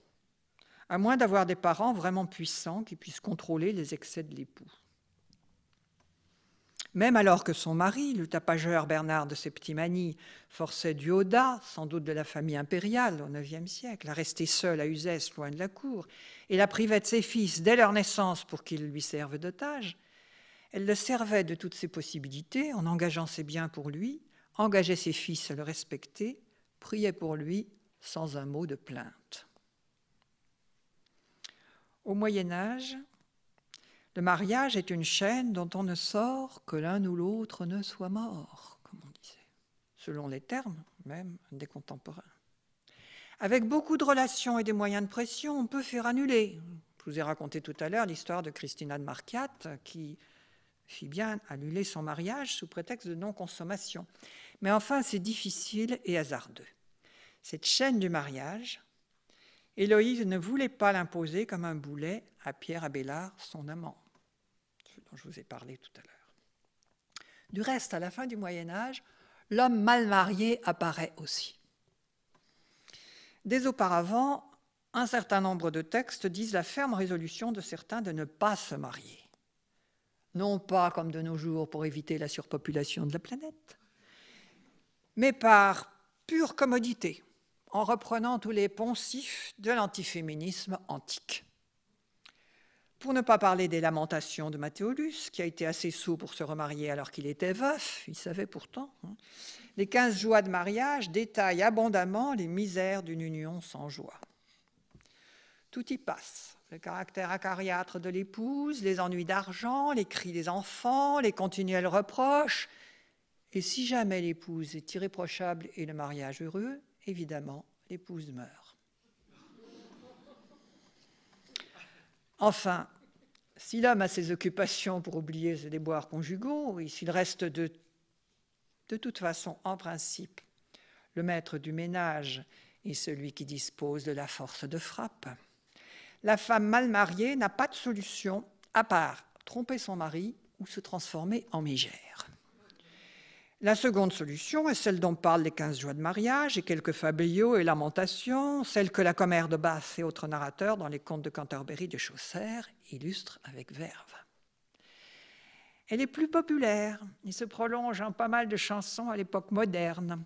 à moins d'avoir des parents vraiment puissants qui puissent contrôler les excès de l'époux. Même alors que son mari, le tapageur Bernard de Septimanie, forçait Duoda, sans doute de la famille impériale au IXe siècle, à rester seul à Uzès, loin de la cour, et la privait de ses fils dès leur naissance pour qu'ils lui servent d'otage, elle le servait de toutes ses possibilités en engageant ses biens pour lui, engageait ses fils à le respecter, priait pour lui sans un mot de plainte. Au Moyen Âge, le mariage est une chaîne dont on ne sort que l'un ou l'autre ne soit mort, comme on disait, selon les termes même des contemporains. Avec beaucoup de relations et des moyens de pression, on peut faire annuler. Je vous ai raconté tout à l'heure l'histoire de Christina de Marquiat qui fit bien annuler son mariage sous prétexte de non-consommation. Mais enfin, c'est difficile et hasardeux. Cette chaîne du mariage, Héloïse ne voulait pas l'imposer comme un boulet à Pierre Abélard, son amant dont je vous ai parlé tout à l'heure. Du reste, à la fin du Moyen Âge, l'homme mal marié apparaît aussi. Dès auparavant, un certain nombre de textes disent la ferme résolution de certains de ne pas se marier. Non pas comme de nos jours pour éviter la surpopulation de la planète, mais par pure commodité, en reprenant tous les poncifs de l'antiféminisme antique. Pour ne pas parler des lamentations de Mathéolus, qui a été assez sot pour se remarier alors qu'il était veuf, il savait pourtant. Hein. Les quinze joies de mariage détaillent abondamment les misères d'une union sans joie. Tout y passe. Le caractère acariâtre de l'épouse, les ennuis d'argent, les cris des enfants, les continuels reproches. Et si jamais l'épouse est irréprochable et le mariage heureux, évidemment, l'épouse meurt. Enfin, si l'homme a ses occupations pour oublier ses déboires conjugaux, et s'il reste de, toute façon, en principe, le maître du ménage et celui qui dispose de la force de frappe, la femme mal mariée n'a pas de solution à part tromper son mari ou se transformer en mégère. La seconde solution est celle dont parlent les quinze joies de mariage et quelques fabliaux et lamentations, celle que la commère de Bath et autres narrateurs dans les contes de Canterbury de Chaucer illustrent avec verve. Elle est plus populaire et se prolonge en pas mal de chansons à l'époque moderne,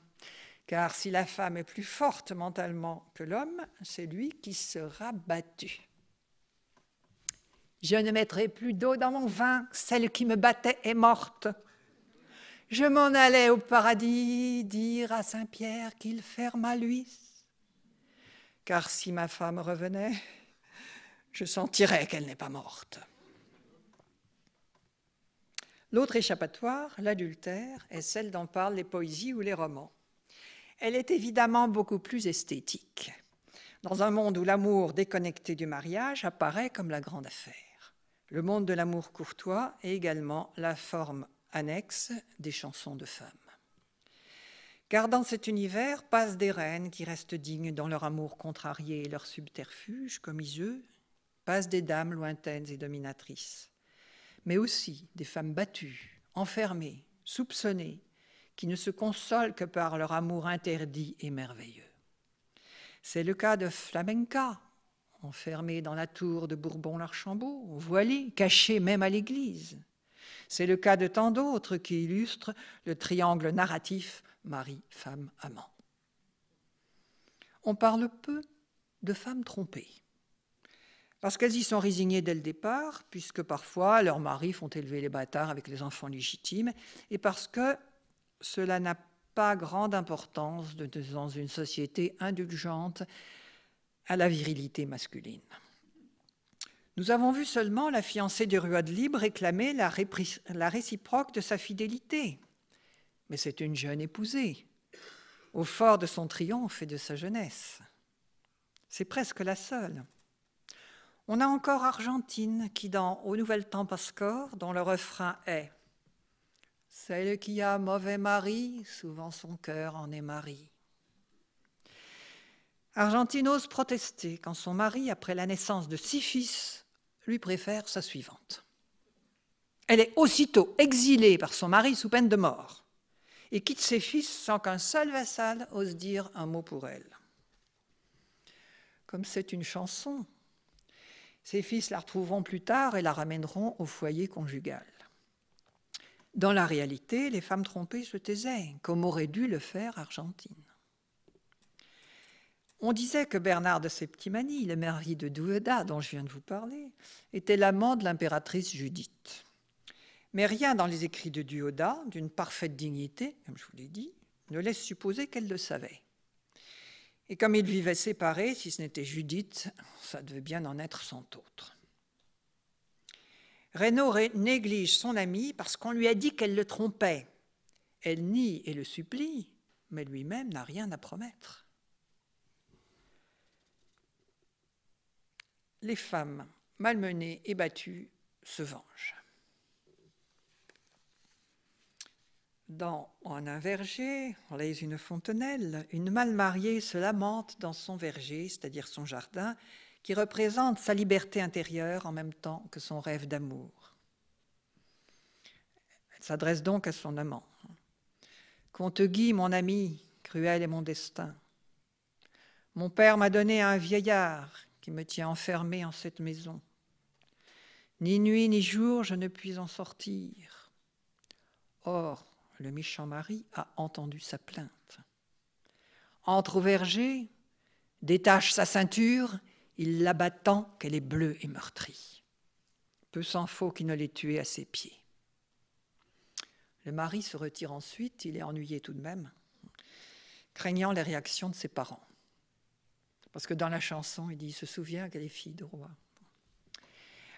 car si la femme est plus forte mentalement que l'homme, c'est lui qui sera battu. Je ne mettrai plus d'eau dans mon vin, celle qui me battait est morte. Je m'en allais au paradis dire à Saint-Pierre qu'il ferma lui. Car si ma femme revenait, je sentirais qu'elle n'est pas morte. L'autre échappatoire, l'adultère, est celle dont parlent les poésies ou les romans. Elle est évidemment beaucoup plus esthétique, dans un monde où l'amour déconnecté du mariage apparaît comme la grande affaire. Le monde de l'amour courtois est également la forme annexe des chansons de femmes. Car dans cet univers passent des reines qui restent dignes dans leur amour contrarié et leur subterfuge, comme Iseux, passent des dames lointaines et dominatrices, mais aussi des femmes battues, enfermées, soupçonnées, qui ne se consolent que par leur amour interdit et merveilleux. C'est le cas de Flamenca, enfermée dans la tour de Bourbon-l'Archambault, voilée, cachée même à l'église, c'est le cas de tant d'autres qui illustrent le triangle narratif mari, femme, amant. On parle peu de femmes trompées, parce qu'elles y sont résignées dès le départ, puisque parfois leurs maris font élever les bâtards avec les enfants légitimes, et parce que cela n'a pas grande importance dans une société indulgente à la virilité masculine. Nous avons vu seulement la fiancée du de Libre réclamer la, réciproque de sa fidélité. Mais c'est une jeune épousée, au fort de son triomphe et de sa jeunesse. C'est presque la seule. On a encore Argentine qui, dans Au Nouvel Temps Pascore, dont le refrain est Celle qui a mauvais mari, souvent son cœur en est mari. Argentine ose protester quand son mari, après la naissance de six fils, lui préfère sa suivante. Elle est aussitôt exilée par son mari sous peine de mort et quitte ses fils sans qu'un seul vassal ose dire un mot pour elle. Comme c'est une chanson, ses fils la retrouveront plus tard et la ramèneront au foyer conjugal. Dans la réalité, les femmes trompées se taisaient, comme aurait dû le faire Argentine. On disait que Bernard de Septimanie, le mari de Doueda, dont je viens de vous parler, était l'amant de l'impératrice Judith. Mais rien dans les écrits de Duoda, d'une parfaite dignité, comme je vous l'ai dit, ne laisse supposer qu'elle le savait. Et comme ils vivaient séparés, si ce n'était Judith, ça devait bien en être cent autres. Renaud néglige son amie parce qu'on lui a dit qu'elle le trompait. Elle nie et le supplie, mais lui-même n'a rien à promettre. Les femmes malmenées et battues se vengent. Dans En un verger, on laisse une fontenelle, une mal mariée se lamente dans son verger, c'est-à-dire son jardin, qui représente sa liberté intérieure en même temps que son rêve d'amour. Elle s'adresse donc à son amant. Qu'on te guie, mon ami, cruel est mon destin. Mon père m'a donné un vieillard qui me tient enfermé en cette maison. Ni nuit ni jour je ne puis en sortir. Or, le méchant mari a entendu sa plainte. Entre au verger, détache sa ceinture, il l'abat tant qu'elle est bleue et meurtrie. Peu s'en faut qu'il ne l'ait tuée à ses pieds. Le mari se retire ensuite, il est ennuyé tout de même, craignant les réactions de ses parents. Parce que dans la chanson, il dit il se souvient qu'elle est fille de roi.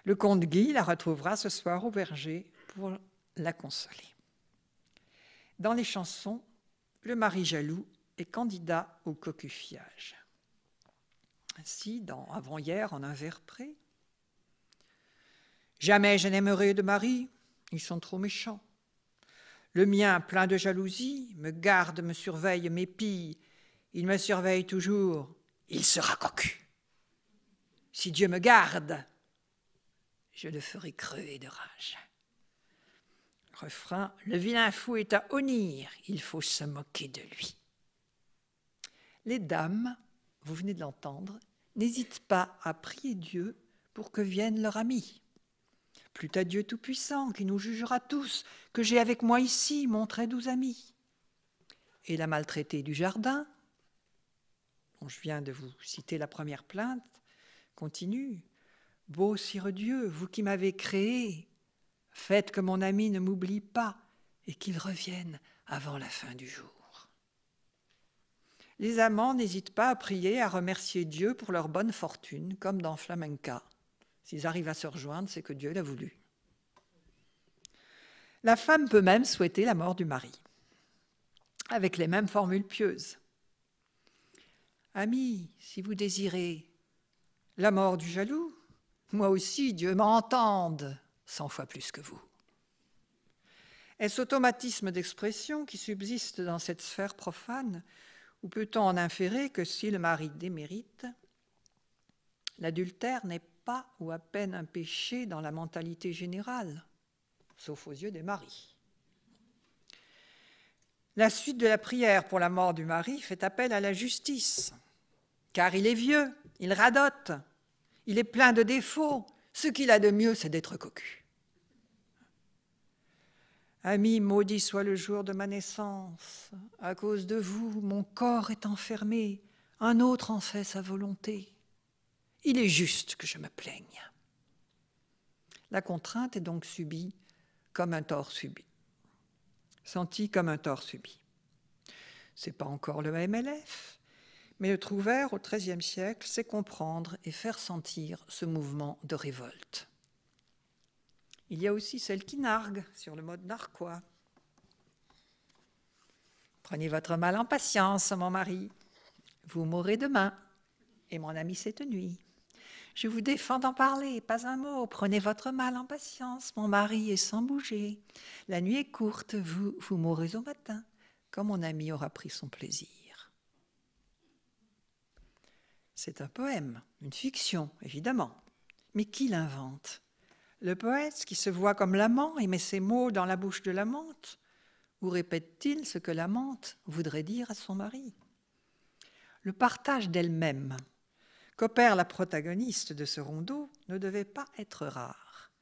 Le comte Guy la retrouvera ce soir au berger pour la consoler. Dans les chansons, le mari jaloux est candidat au cocufiage. Ainsi, dans Avant-hier, en un vers près, Jamais je n'aimerai de mari, ils sont trop méchants. Le mien, plein de jalousie, me garde, me surveille, m'épille. Il me surveille toujours, il sera cocu. Si Dieu me garde, je le ferai crever de rage. Refrain, le vilain fou est à honnir, il faut se moquer de lui. Les dames, vous venez de l'entendre, n'hésitent pas à prier Dieu pour que vienne leur ami. Plût à Dieu Tout-Puissant qui nous jugera tous, que j'ai avec moi ici mon très doux ami. Et la maltraitée du jardin, je viens de vous citer la première plainte, continue. Beau sire Dieu, vous qui m'avez créé, faites que mon ami ne m'oublie pas et qu'il revienne avant la fin du jour. Les amants n'hésitent pas à prier, à remercier Dieu pour leur bonne fortune, comme dans Flamenca. S'ils arrivent à se rejoindre, c'est que Dieu l'a voulu. La femme peut même souhaiter la mort du mari, avec les mêmes formules pieuses. Amis, si vous désirez la mort du jaloux, moi aussi, Dieu m'entende cent fois plus que vous. Est-ce automatisme d'expression qui subsiste dans cette sphère profane, ou peut-on en inférer que si le mari démérite, l'adultère n'est pas ou à peine un péché dans la mentalité générale, sauf aux yeux des maris? La suite de la prière pour la mort du mari fait appel à la justice car il est vieux, il radote, il est plein de défauts. Ce qu'il a de mieux, c'est d'être cocu. Ami, maudit soit le jour de ma naissance. À cause de vous, mon corps est enfermé. Un autre en fait sa volonté. Il est juste que je me plaigne. La contrainte est donc subie comme un tort subi. Senti comme un tort subi. C'est pas encore le MLF, mais le Trouvert au XIIIe siècle sait comprendre et faire sentir ce mouvement de révolte. Il y a aussi celle qui nargue sur le mode narquois. Prenez votre mal en patience, mon mari. Vous mourrez demain, et mon ami cette nuit. Je vous défends d'en parler, pas un mot. Prenez votre mal en patience, mon mari est sans bouger. La nuit est courte, vous, vous mourrez au matin, quand mon ami aura pris son plaisir. C'est un poème, une fiction, évidemment. Mais qui l'invente? Le poète qui se voit comme l'amant et met ses mots dans la bouche de l'amante Ou répète-t-il ce que l'amante voudrait dire à son mari? Le partage d'elle-même qu'opère la protagoniste de ce rondeau ne devait pas être rare.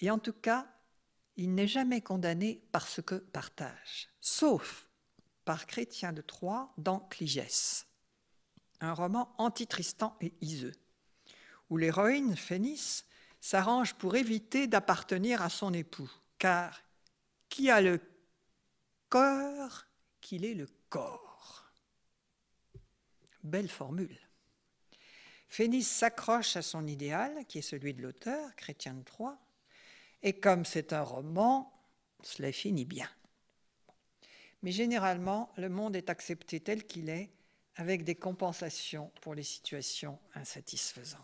Et en tout cas, il n'est jamais condamné par ce que partage, sauf par Chrétien de Troyes dans Cligès un roman anti-Tristan et Iseux, où l'héroïne, Phénice, s'arrange pour éviter d'appartenir à son époux, car qui a le cœur qu'il est le corps. Belle formule. Phénice s'accroche à son idéal, qui est celui de l'auteur, Chrétien de Troyes, et comme c'est un roman, cela finit bien. Mais généralement, le monde est accepté tel qu'il est, avec des compensations pour les situations insatisfaisantes.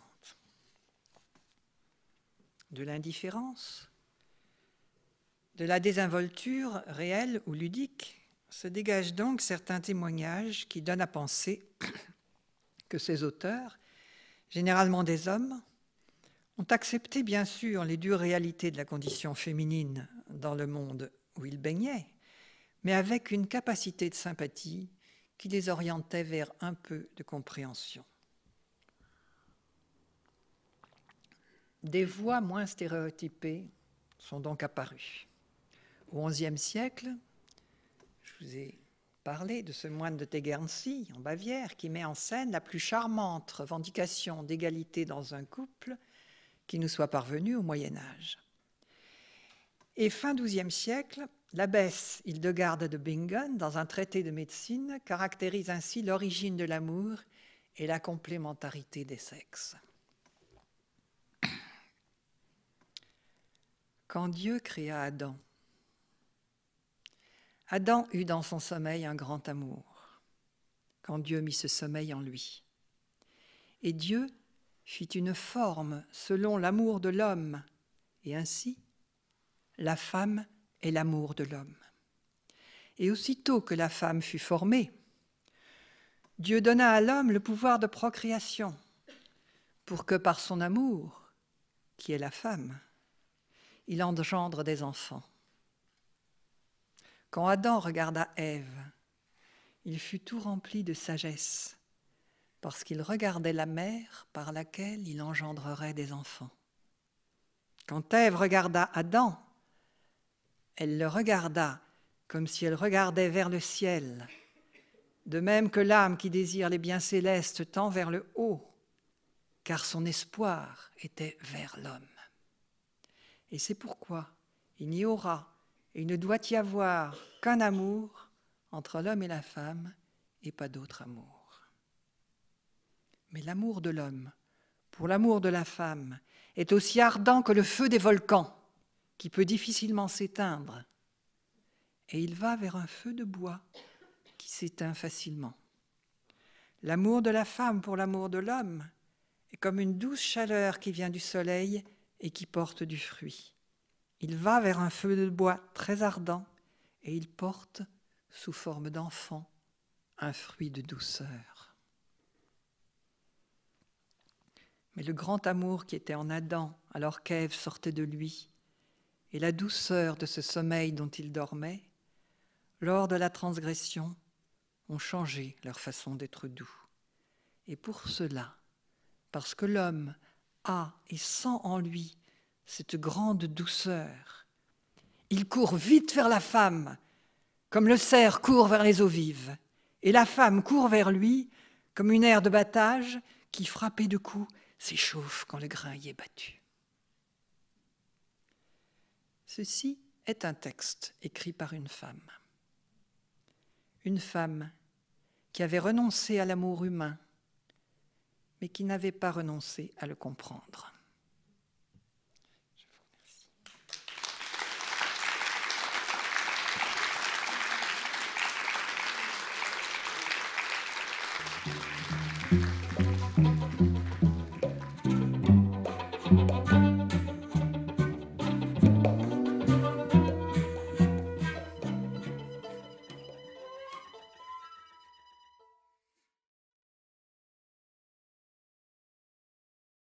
De l'indifférence, de la désinvolture réelle ou ludique, se dégagent donc certains témoignages qui donnent à penser que ces auteurs, généralement des hommes, ont accepté bien sûr les dures réalités de la condition féminine dans le monde où ils baignaient, mais avec une capacité de sympathie qui les orientait vers un peu de compréhension. Des voix moins stéréotypées sont donc apparues. Au XIe siècle, je vous ai parlé de ce moine de Tegernsee, en Bavière, qui met en scène la plus charmante revendication d'égalité dans un couple qui nous soit parvenue au Moyen Âge. Et fin XIIe siècle, L'abbesse Hildegarde de Bingen, dans un traité de médecine, caractérise ainsi l'origine de l'amour et la complémentarité des sexes. Quand Dieu créa Adam, Adam eut dans son sommeil un grand amour, quand Dieu mit ce sommeil en lui. Et Dieu fit une forme selon l'amour de l'homme, et ainsi la femme est l'amour de l'homme. Et aussitôt que la femme fut formée, Dieu donna à l'homme le pouvoir de procréation pour que par son amour, qui est la femme, il engendre des enfants. Quand Adam regarda Ève, il fut tout rempli de sagesse, parce qu'il regardait la mère par laquelle il engendrerait des enfants. Quand Ève regarda Adam, elle le regarda comme si elle regardait vers le ciel, de même que l'âme qui désire les biens célestes tend vers le haut, car son espoir était vers l'homme. Et c'est pourquoi il n'y aura et il ne doit y avoir qu'un amour entre l'homme et la femme et pas d'autre amour. Mais l'amour de l'homme pour l'amour de la femme est aussi ardent que le feu des volcans qui peut difficilement s'éteindre, et il va vers un feu de bois qui s'éteint facilement. L'amour de la femme pour l'amour de l'homme est comme une douce chaleur qui vient du soleil et qui porte du fruit. Il va vers un feu de bois très ardent et il porte, sous forme d'enfant, un fruit de douceur. Mais le grand amour qui était en Adam alors qu'Ève sortait de lui et la douceur de ce sommeil dont ils dormaient, lors de la transgression, ont changé leur façon d'être doux. Et pour cela, parce que l'homme a et sent en lui cette grande douceur, il court vite vers la femme, comme le cerf court vers les eaux vives, et la femme court vers lui comme une aire de battage qui, frappée de coups, s'échauffe quand le grain y est battu. Ceci est un texte écrit par une femme. une femme qui avait renoncé à l'amour humain, mais qui n'avait pas renoncé à le comprendre.